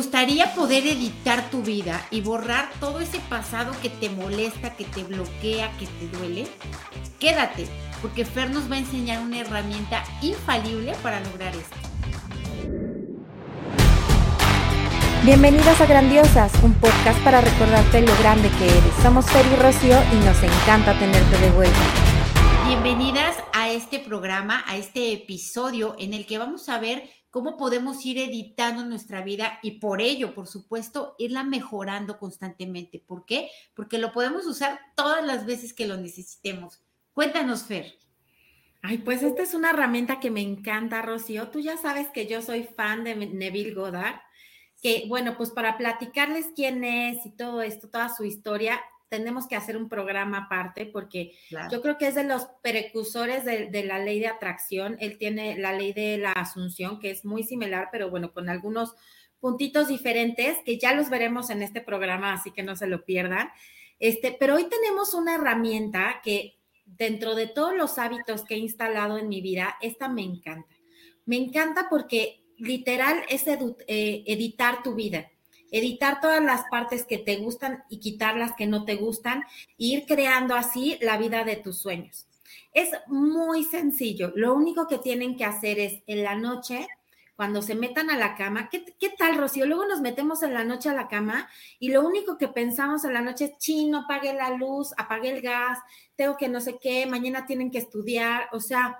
gustaría poder editar tu vida y borrar todo ese pasado que te molesta, que te bloquea, que te duele? Quédate, porque Fer nos va a enseñar una herramienta infalible para lograr esto. Bienvenidas a Grandiosas, un podcast para recordarte lo grande que eres. Somos Fer y Rocío y nos encanta tenerte de vuelta. Bienvenidas a este programa, a este episodio en el que vamos a ver cómo podemos ir editando nuestra vida y por ello, por supuesto, irla mejorando constantemente. ¿Por qué? Porque lo podemos usar todas las veces que lo necesitemos. Cuéntanos, Fer. Ay, pues esta es una herramienta que me encanta, Rocío. Tú ya sabes que yo soy fan de Neville Goddard que bueno, pues para platicarles quién es y todo esto, toda su historia, tenemos que hacer un programa aparte porque yo creo que es de los precursores de, la ley de atracción. Él tiene la ley de la asunción, que es muy similar, pero bueno, con algunos puntitos diferentes que ya los veremos en este programa, así que no se lo pierdan. Este, pero hoy tenemos una herramienta que dentro de todos los hábitos que he instalado en mi vida, esta me encanta. Me encanta porque literal es eh, editar tu vida, editar todas las partes que te gustan y quitar las que no te gustan, e ir creando así la vida de tus sueños. Es muy sencillo. Lo único que tienen que hacer es en la noche, cuando se metan a la cama, ¿qué, ¿qué, tal, Rocío? Luego nos metemos en la noche a la cama y lo único que pensamos en la noche es, chino, apague la luz, apague el gas, tengo que no sé qué, mañana tienen que estudiar. O sea,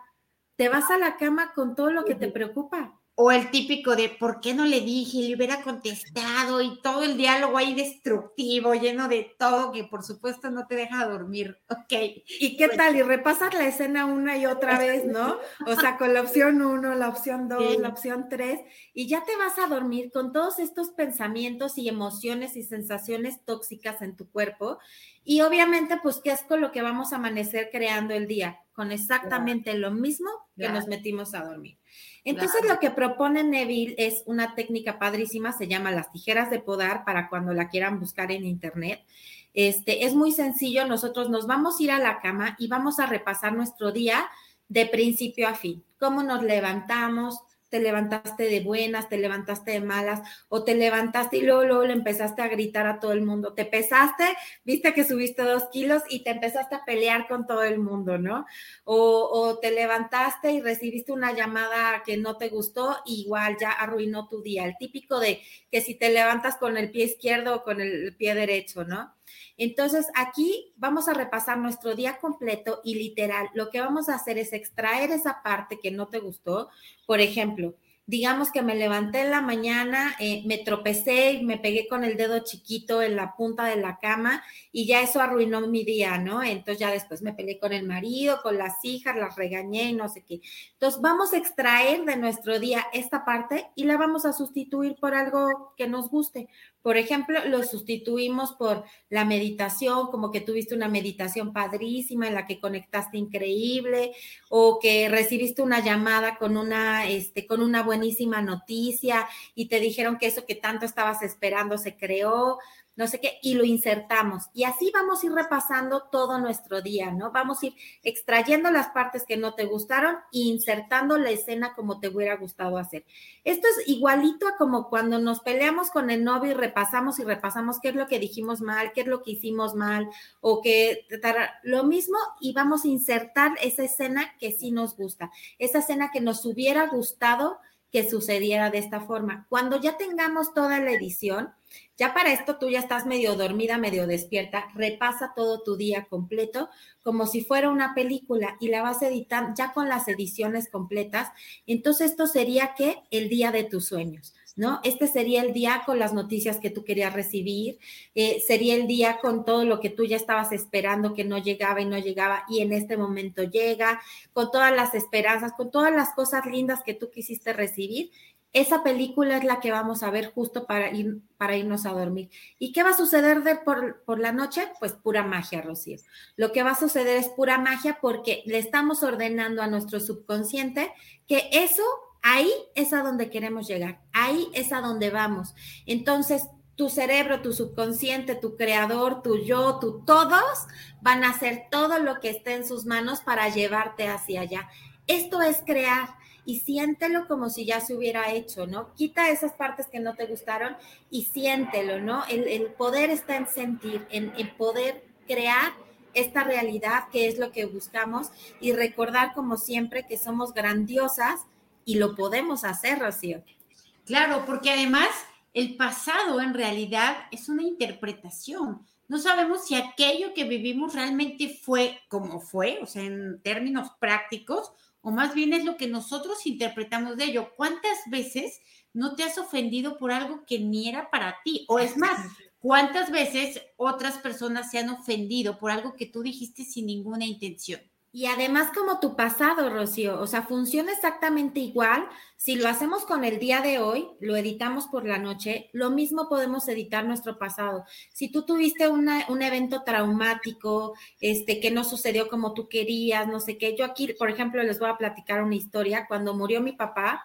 te vas a la cama con todo lo que te preocupa. O el típico de por qué no le dije, le hubiera contestado y todo el diálogo ahí destructivo, lleno de todo, que por supuesto no te deja dormir. Ok. ¿Y qué tal? Y repasas la escena una y otra vez, ¿no? O sea, con la opción uno, la opción dos, la opción tres, y ya te vas a dormir con todos estos pensamientos y emociones y sensaciones tóxicas en tu cuerpo. Y obviamente, pues, ¿qué es con lo que vamos a amanecer creando el día? Con exactamente lo mismo que nos metimos a dormir. Entonces lo que propone Neville es una técnica padrísima, se llama las tijeras de podar para cuando la quieran buscar en internet. Este es muy sencillo, nosotros nos vamos a ir a la cama y vamos a repasar nuestro día de principio a fin. Cómo nos levantamos, te levantaste de buenas, te levantaste de malas, o te levantaste y luego, luego le empezaste a gritar a todo el mundo. Te pesaste, viste que subiste dos kilos y te empezaste a pelear con todo el mundo, ¿no? O, o te levantaste y recibiste una llamada que no te gustó, igual ya arruinó tu día. El típico de que si te levantas con el pie izquierdo o con el pie derecho, ¿no? Entonces, aquí vamos a repasar nuestro día completo y literal, lo que vamos a hacer es extraer esa parte que no te gustó. Por ejemplo, digamos que me levanté en la mañana, eh, me tropecé y me pegué con el dedo chiquito en la punta de la cama y ya eso arruinó mi día, ¿no? Entonces ya después me peleé con el marido, con las hijas, las regañé y no sé qué. Entonces vamos a extraer de nuestro día esta parte y la vamos a sustituir por algo que nos guste. Por ejemplo, lo sustituimos por la meditación, como que tuviste una meditación padrísima en la que conectaste increíble o que recibiste una llamada con una, este, con una buenísima noticia y te dijeron que eso que tanto estabas esperando se creó no sé qué, y lo insertamos. Y así vamos a ir repasando todo nuestro día, ¿no? Vamos a ir extrayendo las partes que no te gustaron e insertando la escena como te hubiera gustado hacer. Esto es igualito a como cuando nos peleamos con el novio y repasamos y repasamos qué es lo que dijimos mal, qué es lo que hicimos mal, o que lo mismo y vamos a insertar esa escena que sí nos gusta, esa escena que nos hubiera gustado que sucediera de esta forma. Cuando ya tengamos toda la edición, ya para esto tú ya estás medio dormida, medio despierta, repasa todo tu día completo como si fuera una película y la vas a editar ya con las ediciones completas. Entonces esto sería que el día de tus sueños. ¿No? Este sería el día con las noticias que tú querías recibir, eh, sería el día con todo lo que tú ya estabas esperando que no llegaba y no llegaba y en este momento llega, con todas las esperanzas, con todas las cosas lindas que tú quisiste recibir. Esa película es la que vamos a ver justo para, ir, para irnos a dormir. ¿Y qué va a suceder de por, por la noche? Pues pura magia, Rocío. Lo que va a suceder es pura magia porque le estamos ordenando a nuestro subconsciente que eso Ahí es a donde queremos llegar, ahí es a donde vamos. Entonces, tu cerebro, tu subconsciente, tu creador, tu yo, tu todos van a hacer todo lo que esté en sus manos para llevarte hacia allá. Esto es crear. y siéntelo como si ya se hubiera hecho, ¿no? Quita esas partes que no te gustaron y siéntelo, ¿no? El, poder está en sentir, en, en poder crear esta realidad que es lo que buscamos y recordar como siempre que somos grandiosas y lo podemos hacer, Rocío. Claro, porque además el pasado en realidad es una interpretación. No sabemos si aquello que vivimos realmente fue como fue, o sea, en términos prácticos, o más bien es lo que nosotros interpretamos de ello. ¿Cuántas veces no te has ofendido por algo que ni era para ti? O es más, ¿cuántas veces otras personas se han ofendido por algo que tú dijiste sin ninguna intención? Y además como tu pasado, Rocío, o sea, funciona exactamente igual. Si lo hacemos con el día de hoy, lo editamos por la noche, lo mismo podemos editar nuestro pasado. Si tú tuviste un evento traumático, este, que no sucedió como tú querías, no sé qué, yo aquí, por ejemplo, les voy a platicar una historia. Cuando murió mi papá,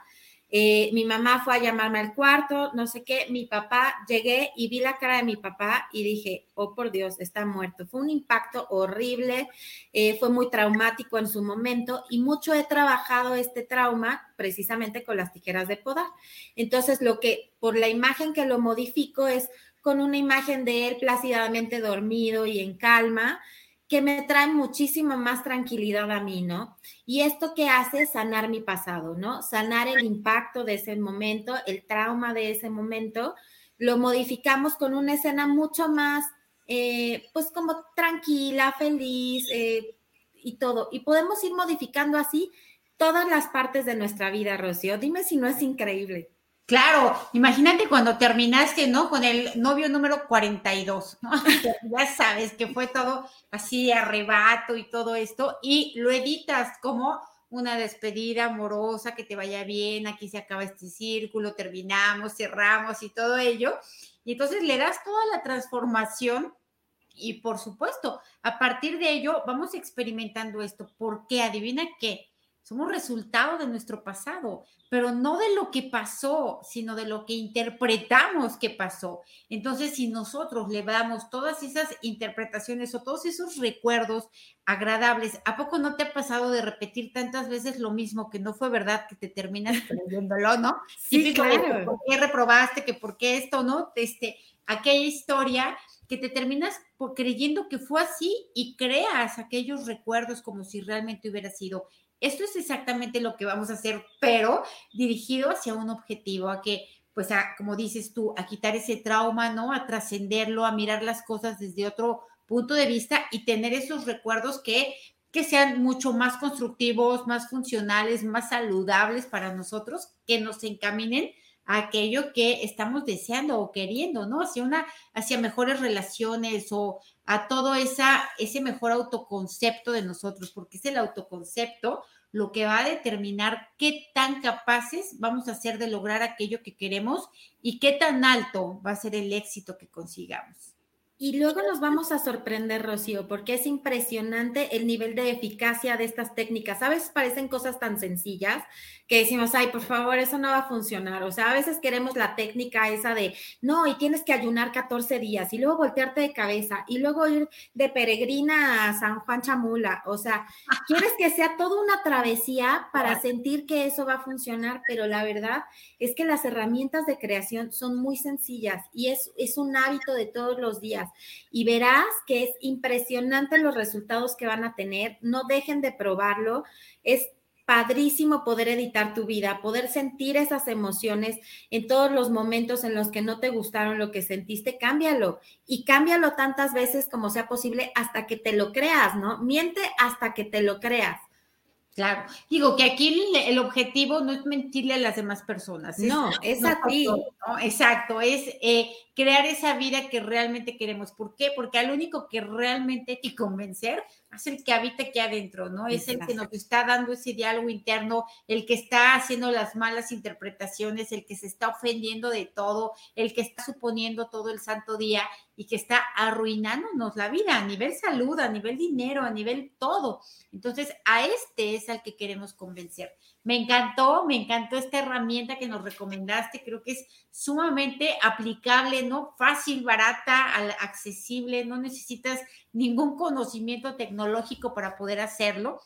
eh, mi mamá fue a llamarme al cuarto, no sé qué, mi papá, llegué y vi la cara de mi papá y dije, oh por Dios, está muerto. Fue un impacto horrible, eh, fue muy traumático en su momento y mucho he trabajado este trauma precisamente con las tijeras de podar. Entonces, lo que, por la imagen que lo modifico es con una imagen de él plácidamente dormido y en calma que me trae muchísima más tranquilidad a mí, ¿no? Y esto que hace es sanar mi pasado, ¿no? Sanar el impacto de ese momento, el trauma de ese momento, lo modificamos con una escena mucho más, eh, pues como tranquila, feliz eh, y todo. Y podemos ir modificando así todas las partes de nuestra vida, Rocío. Dime si no es increíble. Claro, imagínate cuando terminaste, ¿no? Con el novio número 42, ¿no? ya sabes que fue todo así arrebato y todo esto, y lo editas como una despedida amorosa, que te vaya bien, aquí se acaba este círculo, terminamos, cerramos y todo ello. Y entonces le das toda la transformación y por supuesto, a partir de ello vamos experimentando esto. ¿Por qué? Adivina qué somos resultado de nuestro pasado, pero no de lo que pasó, sino de lo que interpretamos que pasó. Entonces, si nosotros le damos todas esas interpretaciones o todos esos recuerdos agradables, ¿a poco no te ha pasado de repetir tantas veces lo mismo que no fue verdad que te terminas creyéndolo, no? Sí, claro. ¿Por qué reprobaste? Que por qué esto, no? Este, aquella historia que te terminas creyendo que fue así y creas aquellos recuerdos como si realmente hubiera sido esto es exactamente lo que vamos a hacer, pero dirigido hacia un objetivo, a que, pues, a, como dices tú, a quitar ese trauma, ¿no? A trascenderlo, a mirar las cosas desde otro punto de vista y tener esos recuerdos que, que sean mucho más constructivos, más funcionales, más saludables para nosotros, que nos encaminen a aquello que estamos deseando o queriendo, ¿no? Hacia una, hacia mejores relaciones o a todo esa, ese mejor autoconcepto de nosotros, porque es el autoconcepto lo que va a determinar qué tan capaces vamos a ser de lograr aquello que queremos y qué tan alto va a ser el éxito que consigamos. Y luego nos vamos a sorprender, Rocío, porque es impresionante el nivel de eficacia de estas técnicas. A veces parecen cosas tan sencillas que decimos, ay, por favor, eso no va a funcionar. O sea, a veces queremos la técnica esa de, no, y tienes que ayunar 14 días y luego voltearte de cabeza y luego ir de peregrina a San Juan Chamula. O sea, quieres que sea toda una travesía para sentir que eso va a funcionar, pero la verdad es que las herramientas de creación son muy sencillas y es, es un hábito de todos los días y verás que es impresionante los resultados que van a tener. No dejen de probarlo. Es padrísimo poder editar tu vida, poder sentir esas emociones en todos los momentos en los que no te gustaron lo que sentiste, cámbialo y cámbialo tantas veces como sea posible hasta que te lo creas, ¿no? Miente hasta que te lo creas. Claro, digo que aquí el, objetivo no es mentirle a las demás personas. No, es, a ti. Exacto, es eh, crear esa vida que realmente queremos. ¿Por qué? Porque al único que realmente hay que convencer es el que habita aquí adentro, ¿no? Es el que nos está dando ese diálogo interno, el que está haciendo las malas interpretaciones, el que se está ofendiendo de todo, el que está suponiendo todo el santo día y que está arruinándonos la vida a nivel salud, a nivel dinero, a nivel todo. Entonces, a este es al que queremos convencer. Me encantó, me encantó esta herramienta que nos recomendaste, creo que es sumamente aplicable, ¿no? Fácil, barata, accesible, no necesitas ningún conocimiento tecnológico para poder hacerlo.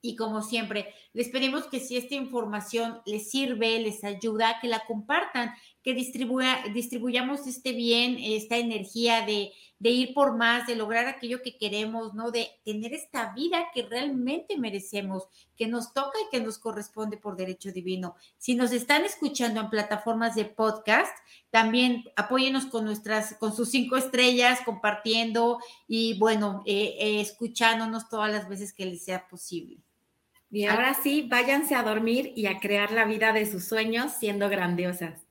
Y como siempre, les pedimos que si esta información les sirve, les ayuda, que la compartan, que distribuya, distribuyamos este bien, esta energía de, de ir por más, de lograr aquello que queremos, ¿no? De tener esta vida que realmente merecemos, que nos toca y que nos corresponde por derecho divino. Si nos están escuchando en plataformas de podcast, también apóyenos con nuestras, con sus cinco estrellas, compartiendo y bueno, eh, eh, escuchándonos todas las veces que les sea posible. Y ahora sí, váyanse a dormir y a crear la vida de sus sueños siendo grandiosas.